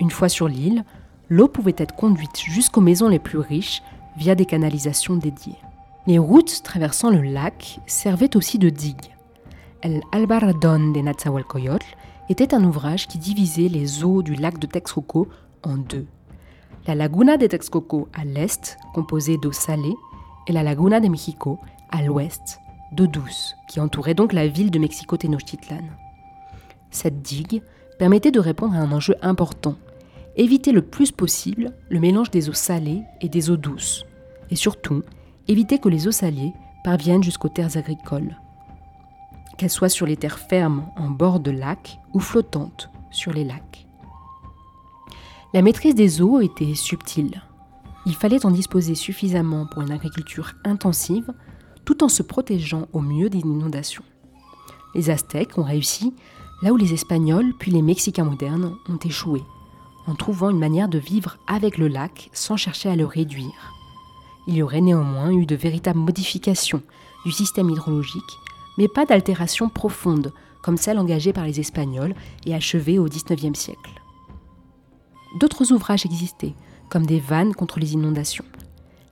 Une fois sur l'île, l'eau pouvait être conduite jusqu'aux maisons les plus riches via des canalisations dédiées. Les routes traversant le lac servaient aussi de digues. El Albaradón de Natzahualcoyotl était un ouvrage qui divisait les eaux du lac de Texcoco en deux. La laguna de Texcoco à l'est, composée d'eau salée, et la laguna de Mexico à l'ouest, d'eau douce, qui entourait donc la ville de Mexico Tenochtitlan. Cette digue permettait de répondre à un enjeu important, éviter le plus possible le mélange des eaux salées et des eaux douces, et surtout éviter que les eaux salées parviennent jusqu'aux terres agricoles qu'elles soient sur les terres fermes en bord de lac ou flottantes sur les lacs. La maîtrise des eaux était subtile. Il fallait en disposer suffisamment pour une agriculture intensive tout en se protégeant au mieux des inondations. Les Aztèques ont réussi là où les Espagnols puis les Mexicains modernes ont échoué, en trouvant une manière de vivre avec le lac sans chercher à le réduire. Il y aurait néanmoins eu de véritables modifications du système hydrologique, mais pas d'altération profonde comme celle engagée par les Espagnols et achevée au XIXe siècle. D'autres ouvrages existaient, comme des vannes contre les inondations.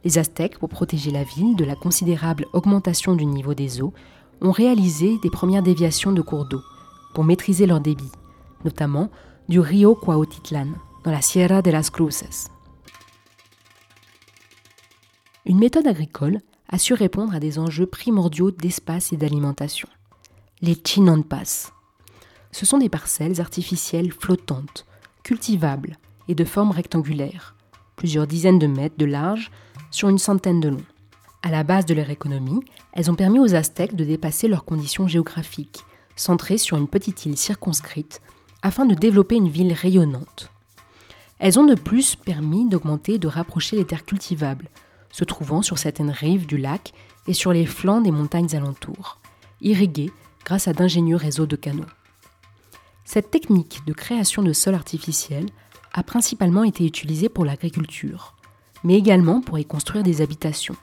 Les Aztèques, pour protéger la ville de la considérable augmentation du niveau des eaux, ont réalisé des premières déviations de cours d'eau pour maîtriser leur débit, notamment du Rio Cuautitlan, dans la Sierra de las Cruces. Une méthode agricole a su répondre à des enjeux primordiaux d'espace et d'alimentation. Les chinampas. Ce sont des parcelles artificielles flottantes, cultivables et de forme rectangulaire, plusieurs dizaines de mètres de large sur une centaine de long. À la base de leur économie, elles ont permis aux Aztèques de dépasser leurs conditions géographiques, centrées sur une petite île circonscrite, afin de développer une ville rayonnante. Elles ont de plus permis d'augmenter et de rapprocher les terres cultivables, se trouvant sur certaines rives du lac et sur les flancs des montagnes alentours, irriguées grâce à d'ingénieux réseaux de canaux. Cette technique de création de sol artificiel a principalement été utilisée pour l'agriculture, mais également pour y construire des habitations.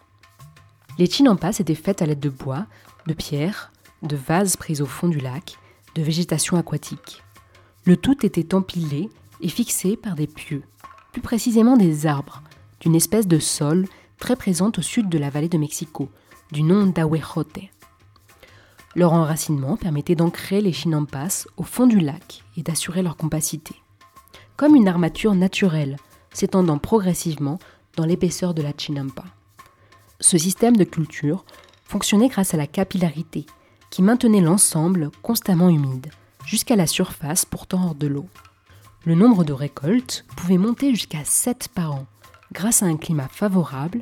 Les chinampas étaient faites à l'aide de bois, de pierres, de vases pris au fond du lac, de végétation aquatique. Le tout était empilé et fixé par des pieux, plus précisément des arbres, d'une espèce de sol très présente au sud de la vallée de Mexico, du nom d'Ahuejote. Leur enracinement permettait d'ancrer les chinampas au fond du lac et d'assurer leur compacité. Comme une armature naturelle, s'étendant progressivement dans l'épaisseur de la chinampa. Ce système de culture fonctionnait grâce à la capillarité, qui maintenait l'ensemble constamment humide, jusqu'à la surface pourtant hors de l'eau. Le nombre de récoltes pouvait monter jusqu'à 7 par an, grâce à un climat favorable,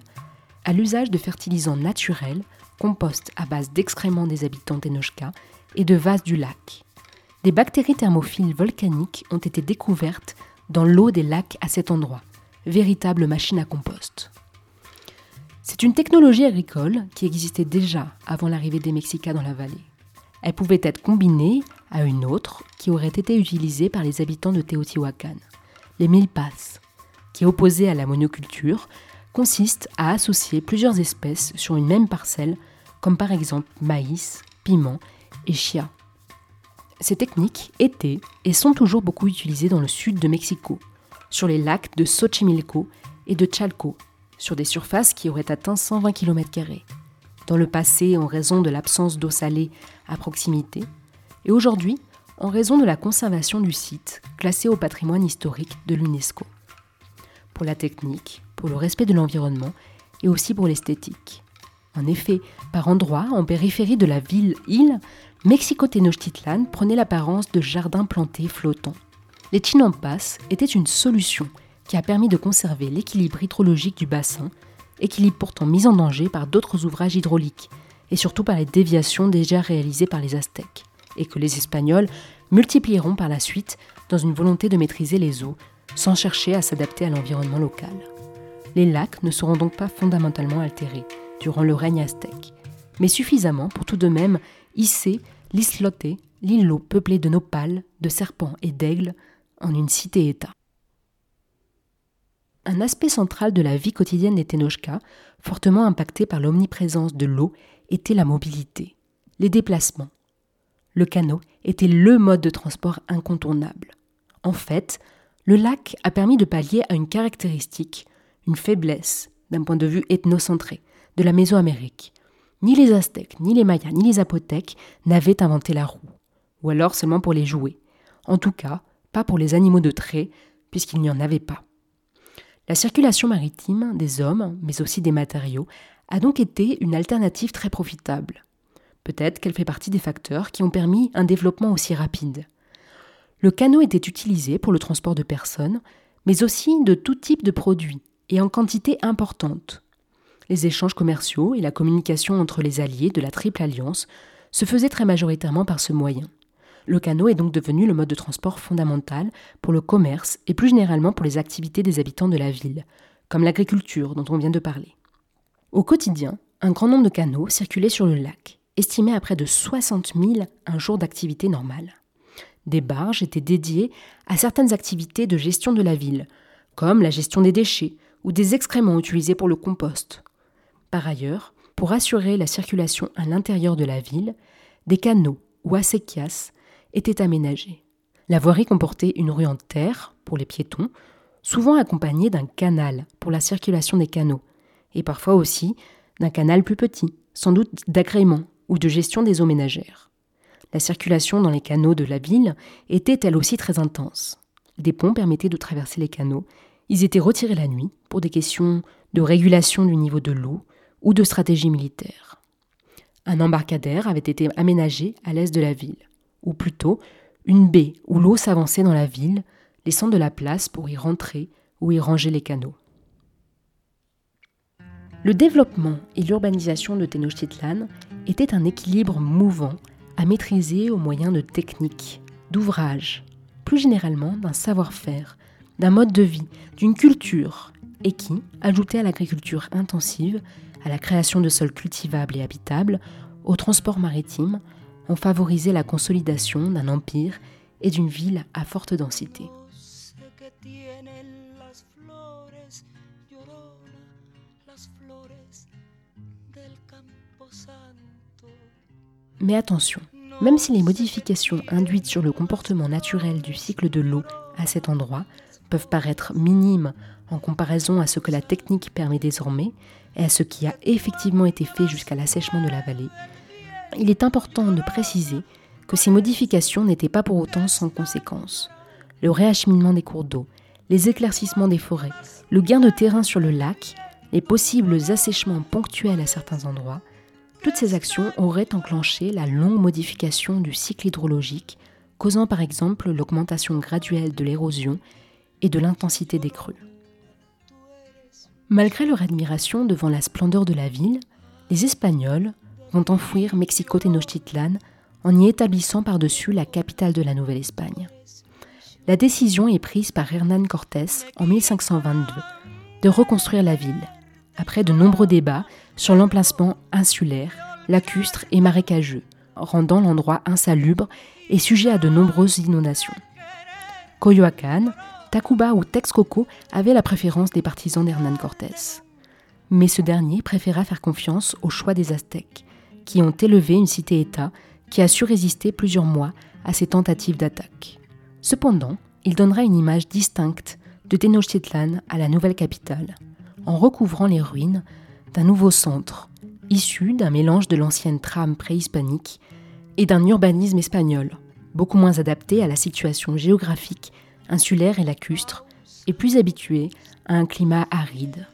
à l'usage de fertilisants naturels, compost à base d'excréments des habitants d'Enochka et de vases du lac. Des bactéries thermophiles volcaniques ont été découvertes dans l'eau des lacs à cet endroit, véritable machine à compost. C'est une technologie agricole qui existait déjà avant l'arrivée des Mexicains dans la vallée. Elle pouvait être combinée à une autre qui aurait été utilisée par les habitants de Teotihuacan, les milpas, qui est opposée à la monoculture, consiste à associer plusieurs espèces sur une même parcelle, comme par exemple maïs, piment et chia. Ces techniques étaient et sont toujours beaucoup utilisées dans le sud de Mexico, sur les lacs de Xochimilco et de Chalco, sur des surfaces qui auraient atteint 120 km. Dans le passé, en raison de l'absence d'eau salée à proximité, et aujourd'hui, en raison de la conservation du site, classé au patrimoine historique de l'UNESCO pour la technique, pour le respect de l'environnement et aussi pour l'esthétique. En effet, par endroits, en périphérie de la ville-île, Mexico-Tenochtitlan prenait l'apparence de jardins plantés flottants. Les chinampas étaient une solution qui a permis de conserver l'équilibre hydrologique du bassin, équilibre pourtant mis en danger par d'autres ouvrages hydrauliques, et surtout par les déviations déjà réalisées par les Aztèques, et que les Espagnols multiplieront par la suite dans une volonté de maîtriser les eaux sans chercher à s'adapter à l'environnement local. Les lacs ne seront donc pas fondamentalement altérés durant le règne aztèque, mais suffisamment pour tout de même hisser l'islote, l'îlot peuplé de nopales, de serpents et d'aigles, en une cité-État. Un aspect central de la vie quotidienne des Tenochka, fortement impacté par l'omniprésence de l'eau, était la mobilité, les déplacements. Le canot était le mode de transport incontournable. En fait, le lac a permis de pallier à une caractéristique, une faiblesse, d'un point de vue ethnocentré, de la Mésoamérique. Ni les Aztèques, ni les Mayas, ni les Zapotèques n'avaient inventé la roue, ou alors seulement pour les jouer. En tout cas, pas pour les animaux de trait, puisqu'il n'y en avait pas. La circulation maritime des hommes, mais aussi des matériaux, a donc été une alternative très profitable. Peut-être qu'elle fait partie des facteurs qui ont permis un développement aussi rapide. Le canot était utilisé pour le transport de personnes, mais aussi de tout type de produits, et en quantité importante. Les échanges commerciaux et la communication entre les alliés de la Triple Alliance se faisaient très majoritairement par ce moyen. Le canot est donc devenu le mode de transport fondamental pour le commerce et plus généralement pour les activités des habitants de la ville, comme l'agriculture dont on vient de parler. Au quotidien, un grand nombre de canots circulaient sur le lac, estimé à près de 60 000 un jour d'activité normale. Des barges étaient dédiées à certaines activités de gestion de la ville, comme la gestion des déchets ou des excréments utilisés pour le compost. Par ailleurs, pour assurer la circulation à l'intérieur de la ville, des canaux ou acequias étaient aménagés. La voirie comportait une rue en terre pour les piétons, souvent accompagnée d'un canal pour la circulation des canaux, et parfois aussi d'un canal plus petit, sans doute d'agrément ou de gestion des eaux ménagères. La circulation dans les canaux de la ville était elle aussi très intense. Des ponts permettaient de traverser les canaux. Ils étaient retirés la nuit pour des questions de régulation du niveau de l'eau ou de stratégie militaire. Un embarcadère avait été aménagé à l'est de la ville, ou plutôt une baie où l'eau s'avançait dans la ville, laissant de la place pour y rentrer ou y ranger les canaux. Le développement et l'urbanisation de Tenochtitlan était un équilibre mouvant à maîtriser au moyen de techniques, d'ouvrages, plus généralement d'un savoir-faire, d'un mode de vie, d'une culture, et qui, ajouté à l'agriculture intensive, à la création de sols cultivables et habitables, au transport maritime, ont favorisé la consolidation d'un empire et d'une ville à forte densité. Mais attention, même si les modifications induites sur le comportement naturel du cycle de l'eau à cet endroit peuvent paraître minimes en comparaison à ce que la technique permet désormais et à ce qui a effectivement été fait jusqu'à l'assèchement de la vallée, il est important de préciser que ces modifications n'étaient pas pour autant sans conséquences. Le réacheminement des cours d'eau, les éclaircissements des forêts, le gain de terrain sur le lac, les possibles assèchements ponctuels à certains endroits, toutes ces actions auraient enclenché la longue modification du cycle hydrologique, causant par exemple l'augmentation graduelle de l'érosion et de l'intensité des crues. Malgré leur admiration devant la splendeur de la ville, les Espagnols vont enfouir Mexico-Tenochtitlan en y établissant par-dessus la capitale de la Nouvelle-Espagne. La décision est prise par Hernán Cortés en 1522 de reconstruire la ville, après de nombreux débats sur l'emplacement insulaire, lacustre et marécageux, rendant l'endroit insalubre et sujet à de nombreuses inondations. Coyoacán, Tacuba ou Texcoco avaient la préférence des partisans d'Hernán Cortés. Mais ce dernier préféra faire confiance au choix des Aztèques, qui ont élevé une cité-État qui a su résister plusieurs mois à ces tentatives d'attaque. Cependant, il donnera une image distincte de Tenochtitlan à la nouvelle capitale, en recouvrant les ruines d'un nouveau centre, issu d'un mélange de l'ancienne trame préhispanique et d'un urbanisme espagnol, beaucoup moins adapté à la situation géographique insulaire et lacustre, et plus habitué à un climat aride.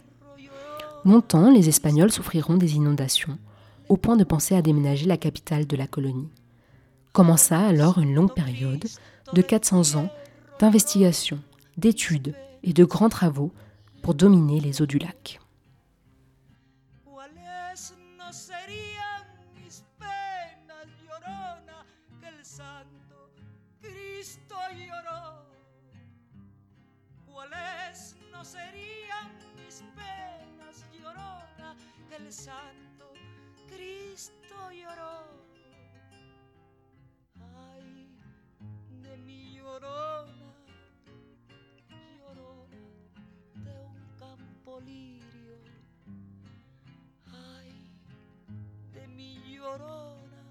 Longtemps, les Espagnols souffriront des inondations, au point de penser à déménager la capitale de la colonie. Commença alors une longue période de 400 ans d'investigation, d'études et de grands travaux pour dominer les eaux du lac. Lloró? Llorona,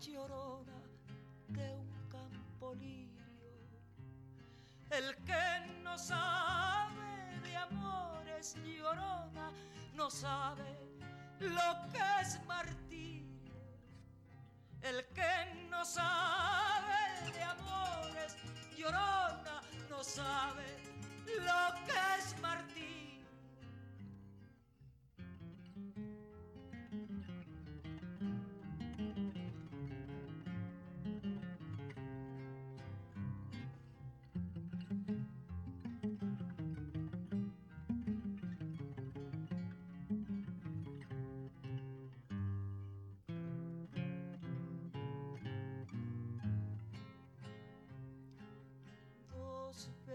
llorona de un campo. El que no sabe de amores, llorona, no sabe lo que es martirio. El que no sabe de amores, llorona, no sabe lo que es martirio.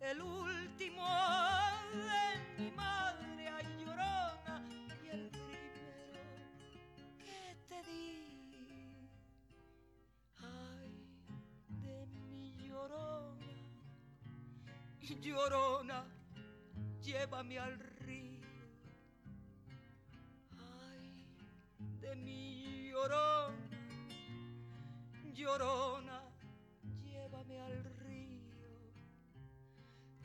El último de mi madre ay llorona y el primero que te di. Ay, de mi llorona, llorona, llévame al río. Ay, de mi llorona, llorona,